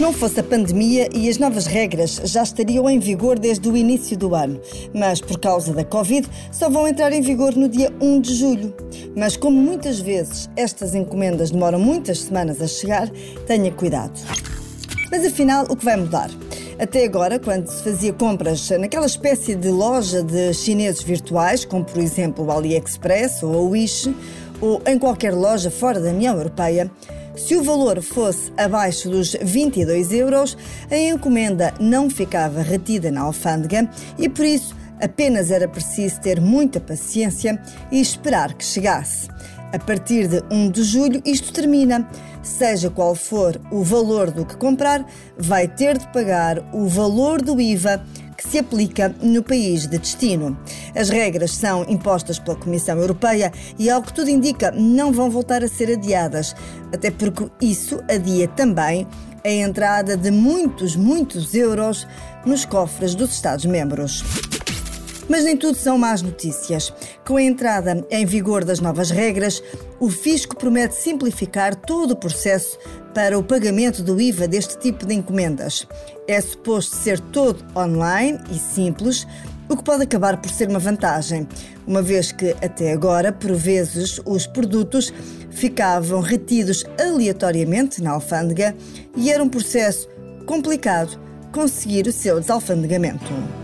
Não fosse a pandemia e as novas regras já estariam em vigor desde o início do ano, mas por causa da Covid só vão entrar em vigor no dia 1 de julho. Mas como muitas vezes estas encomendas demoram muitas semanas a chegar, tenha cuidado. Mas afinal, o que vai mudar? Até agora, quando se fazia compras naquela espécie de loja de chineses virtuais, como por exemplo o AliExpress ou a Wish, ou em qualquer loja fora da União Europeia, se o valor fosse abaixo dos 22 euros, a encomenda não ficava retida na alfândega e, por isso, apenas era preciso ter muita paciência e esperar que chegasse. A partir de 1 de julho, isto termina. Seja qual for o valor do que comprar, vai ter de pagar o valor do IVA que se aplica no país de destino. As regras são impostas pela Comissão Europeia e, ao que tudo indica, não vão voltar a ser adiadas, até porque isso adia também a entrada de muitos, muitos euros nos cofres dos Estados-membros. Mas nem tudo são más notícias. Com a entrada em vigor das novas regras, o Fisco promete simplificar todo o processo para o pagamento do IVA deste tipo de encomendas. É suposto ser todo online e simples, o que pode acabar por ser uma vantagem, uma vez que até agora, por vezes, os produtos ficavam retidos aleatoriamente na alfândega e era um processo complicado conseguir o seu desalfandegamento.